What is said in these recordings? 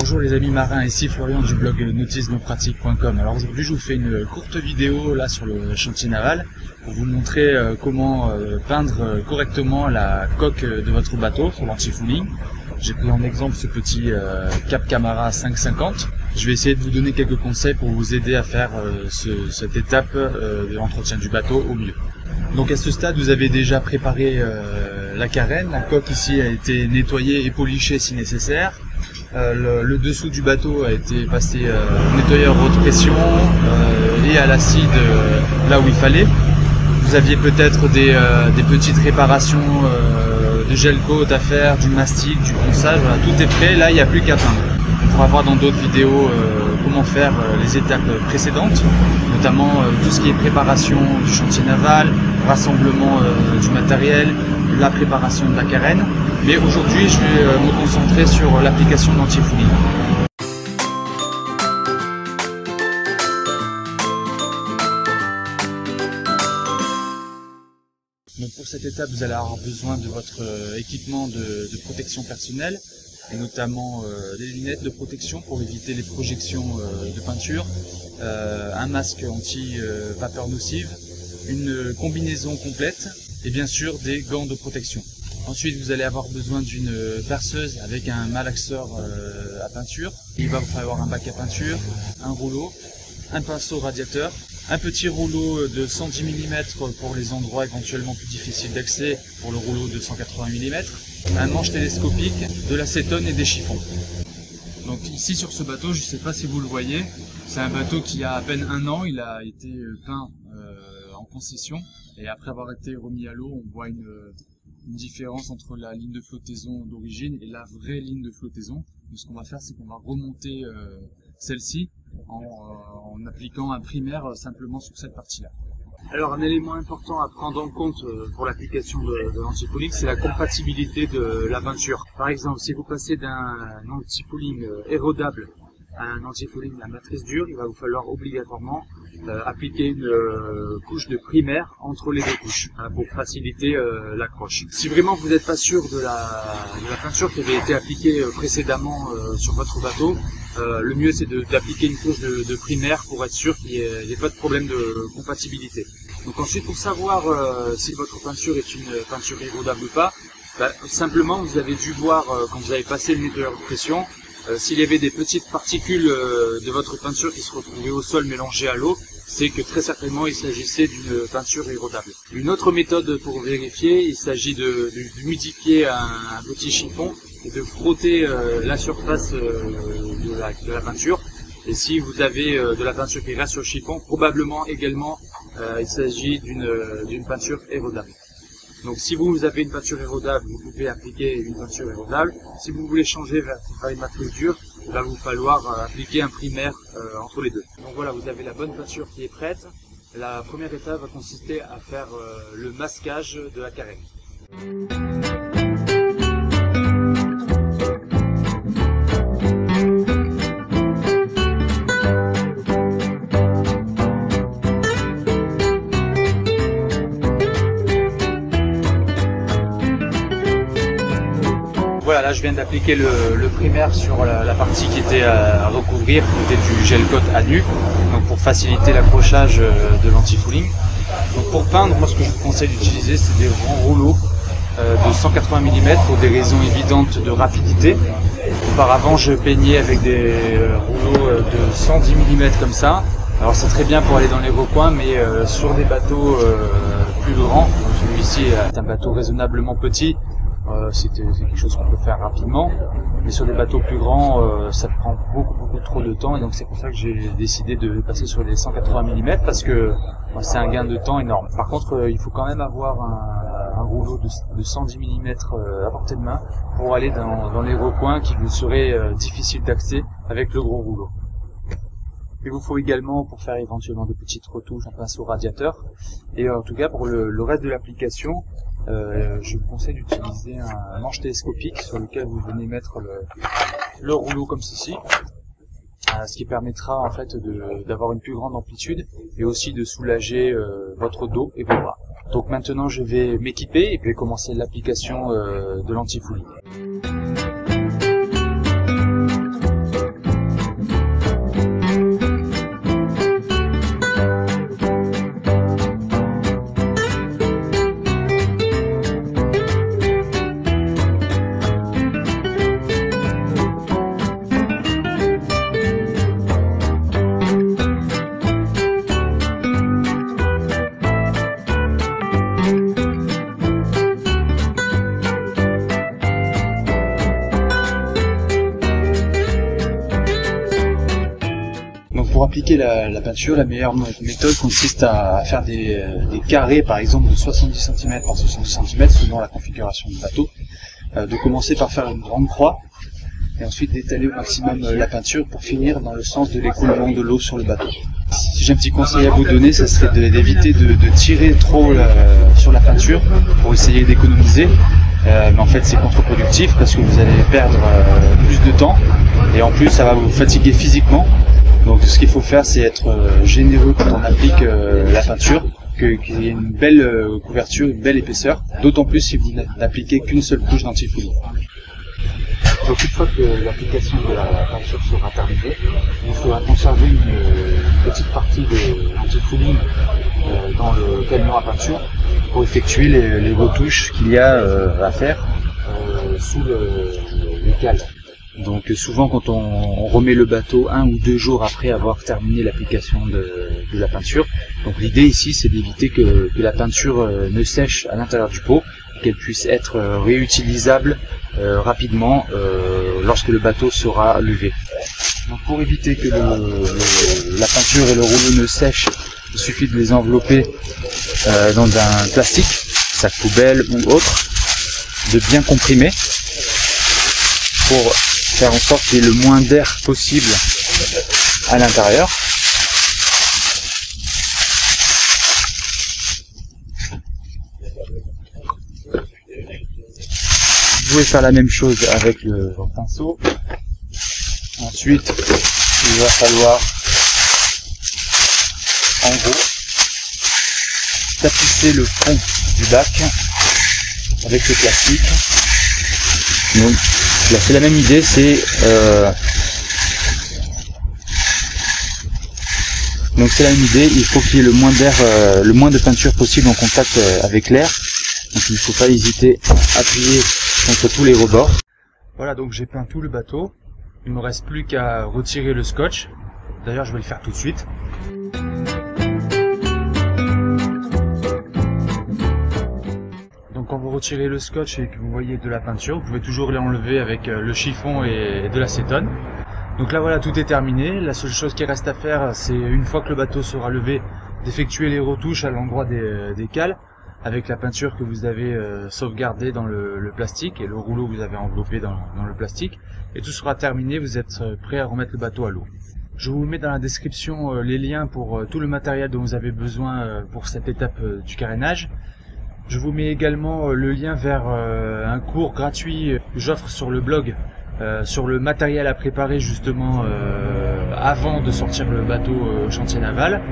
Bonjour les amis marins, ici Florian du blog nautismepratique.com. Alors aujourd'hui je vous fais une courte vidéo là sur le chantier naval pour vous montrer euh, comment euh, peindre euh, correctement la coque de votre bateau sur l'anti-fouling. J'ai pris en exemple ce petit Cap Camara 550. Je vais essayer de vous donner quelques conseils pour vous aider à faire cette étape de l'entretien du bateau au mieux. Donc à ce stade vous avez déjà préparé la carène, la coque ici a été nettoyée et polichée si nécessaire. Euh, le, dessous du bateau a été passé euh, au nettoyeur haute pression euh, et à l'acide là où il fallait. Vous aviez peut-être des, petites réparations de gel coat à faire, du mastic, du ponçage, tout est prêt, là il n'y a plus qu'à peindre. On pourra voir dans d'autres vidéos comment faire les étapes précédentes, notamment tout ce qui est préparation du chantier naval, rassemblement du matériel, la préparation de la carène. Mais aujourd'hui, je vais euh, me concentrer sur l'application d'anti-fouling. Pour cette étape, vous allez avoir besoin de votre euh, équipement de, protection personnelle, et notamment euh, des lunettes de protection pour éviter les projections de peinture, un masque anti-vapeur nocive, une combinaison complète et bien sûr des gants de protection. Ensuite, vous allez avoir besoin d'une perceuse avec un malaxeur euh, à peinture. Il va vous falloir un bac à peinture, un rouleau, un pinceau radiateur, un petit rouleau de 110 mm pour les endroits éventuellement plus difficiles d'accès pour le rouleau de 180 mm, un manche télescopique, de l'acétone et des chiffons. Donc ici sur ce bateau, je ne sais pas si vous le voyez, c'est un bateau qui a à peine un an, il a été euh, peint euh, en concession et après avoir été remis à l'eau, on voit une, une différence entre la ligne de flottaison d'origine et la vraie ligne de flottaison. Donc ce qu'on va faire, c'est qu'on va remonter euh, celle-ci en, euh, en, appliquant un primaire euh, simplement sur cette partie-là. Alors un élément important à prendre en compte pour l'application de, de l'antifouling, c'est la compatibilité de la peinture. Par exemple, si vous passez d'un antifouling érodable un antifouling à matrice dure, il va vous falloir obligatoirement euh, appliquer une euh, couche de primaire entre les deux couches hein, pour faciliter euh, l'accroche. Si vraiment vous n'êtes pas sûr de la, de la, peinture qui avait été appliquée précédemment sur votre bateau, le mieux c'est d'appliquer une couche de, de, primaire pour être sûr qu'il n'y ait, pas de problème de compatibilité. Donc ensuite pour savoir si votre peinture est une peinture érodable ou pas, bah, simplement vous avez dû voir quand vous avez passé le nettoyeur de pression s'il y avait des petites particules de votre peinture qui se retrouvaient au sol mélangées à l'eau, c'est que très certainement il s'agissait d'une peinture érodable. Une autre méthode pour vérifier, il s'agit d'humidifier un, petit chiffon et de frotter euh, la surface euh, de, la, peinture. Et si vous avez euh, de la peinture qui reste sur le chiffon, probablement également il s'agit d'une peinture érodable. Donc si vous avez une peinture érodable, vous pouvez appliquer une peinture érodable. Si vous voulez changer vers une matrice dure, il va vous falloir euh, appliquer un primaire euh, entre les deux. Donc voilà, vous avez la bonne peinture qui est prête. La première étape va consister à faire euh, le masquage de la carène. Je viens d'appliquer le, primaire sur la, partie qui était à, recouvrir, qui était du gel coat à nu, donc pour faciliter l'accrochage euh, de l'anti-fouling. Donc pour peindre, moi ce que je vous conseille d'utiliser, c'est des grands rouleaux euh, de 180 mm pour des raisons évidentes de rapidité. Auparavant, je peignais avec des euh, rouleaux de 110 mm comme ça. Alors c'est très bien pour aller dans les recoins, mais sur des bateaux plus grands, celui-ci est un bateau raisonnablement petit, euh, c'est quelque chose qu'on peut faire rapidement. Mais sur des bateaux plus grands, euh, ça prend beaucoup beaucoup trop de temps et donc c'est pour ça que j'ai décidé de passer sur les 180 mm parce que c'est un gain de temps énorme. Par contre, euh, il faut quand même avoir un, rouleau de, 110 mm à portée de main pour aller dans, les recoins qui vous seraient difficiles d'accès avec le gros rouleau. Il vous faut également pour faire éventuellement de petites retouches un pinceau radiateur. Et en tout cas pour le reste de l'application, euh, je vous conseille d'utiliser un manche télescopique sur lequel vous venez mettre le, rouleau comme ceci, euh, ce qui permettra en fait d'avoir une plus grande amplitude et aussi de soulager euh, votre dos et vos bras. Donc maintenant je vais m'équiper et puis commencer l'application de l'anti-fouling. Pour appliquer la, peinture, la meilleure méthode consiste à faire des, des, carrés, par exemple de 70 cm par 70 cm, selon la configuration du bateau. de commencer par faire une grande croix, et ensuite d'étaler au maximum la peinture pour finir dans le sens de l'écoulement de l'eau sur le bateau. Si j'ai un petit conseil à vous donner, ça serait d'éviter de, tirer trop sur la peinture pour essayer d'économiser. Euh, mais en fait c'est contre-productif parce que vous allez perdre euh, plus de temps et en plus ça va vous fatiguer physiquement. Donc ce qu'il faut faire c'est être euh, généreux quand on applique la peinture, qu'il y ait une belle couverture, une belle épaisseur, d'autant plus si vous n'appliquez qu'une seule couche d'antifouling. Donc une fois que l'application de la peinture sera terminée, il faudra conserver une, petite partie de l'antifouling euh, dans le camion à peinture pour effectuer les, retouches qu'il y a euh, à faire euh, sous le, le Donc souvent quand on, remet le bateau un ou deux jours après avoir terminé l'application de, la peinture, donc l'idée ici c'est d'éviter que, la peinture ne sèche à l'intérieur du pot, qu'elle puisse être réutilisable euh, rapidement euh, lorsque le bateau sera levé. Donc pour éviter que la peinture et le rouleau ne sèchent, il suffit de les envelopper euh, dans un plastique, sac poubelle ou autre, de bien comprimer pour faire en sorte qu'il y ait le moins d'air possible à l'intérieur. Vous pouvez faire la même chose avec le pinceau. Ensuite, il va falloir en gros tapisser le fond du bac avec le plastique. Là c'est la même idée, c'est euh, donc c'est la même idée, il faut qu'il y ait le moins d'air, euh, le moins de peinture possible en contact euh, avec l'air. Donc il ne faut pas hésiter à appuyer contre tous les rebords. Voilà, donc j'ai peint tout le bateau. Il me reste plus qu'à retirer le scotch. D'ailleurs, je vais le faire tout de suite. Retirez le scotch et que vous voyez de la peinture, vous pouvez toujours l'enlever avec euh, le chiffon et de l'acétone. Donc là voilà, tout est terminé. La seule chose qui reste à faire, c'est une fois que le bateau sera levé, d'effectuer les retouches à l'endroit des, euh, des cales avec la peinture que vous avez euh, sauvegardée dans le, plastique et le rouleau que vous avez enveloppé dans, le plastique. Et tout sera terminé, vous êtes prêt à remettre le bateau à l'eau. Je vous mets dans la description les liens pour tout le matériel dont vous avez besoin pour cette étape du carénage. Je vous mets également le lien vers un cours gratuit que j'offre sur le blog sur le matériel à préparer justement avant de sortir le bateau au chantier naval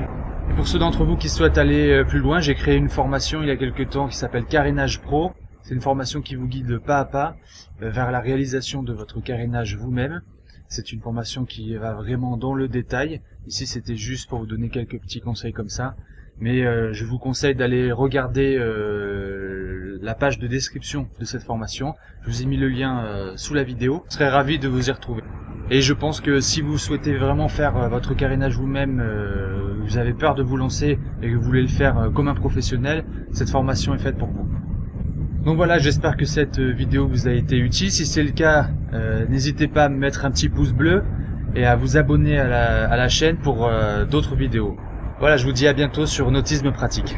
pour ceux d'entre vous qui souhaitent aller euh, plus loin, j'ai créé une formation il y a quelques temps qui s'appelle Carénage Pro. C'est une formation qui vous guide pas à pas euh, vers la réalisation de votre carénage vous-même. C'est une formation qui va vraiment dans le détail. Ici, c'était juste pour vous donner quelques petits conseils comme ça. Mais euh, je vous conseille d'aller regarder la page de description de cette formation. Je vous ai mis le lien sous la vidéo. Je serais ravi de vous y retrouver. Et je pense que si vous souhaitez vraiment faire euh, votre carénage vous-même, euh, vous avez peur de vous lancer et que vous voulez le faire euh, comme un professionnel, cette formation est faite pour vous. Donc voilà, j'espère que cette vidéo vous a été utile. Si c'est le cas, n'hésitez pas à me mettre un petit pouce bleu et à vous abonner à la, à la chaîne pour d'autres vidéos. Voilà, je vous dis à bientôt sur Nautisme Pratique.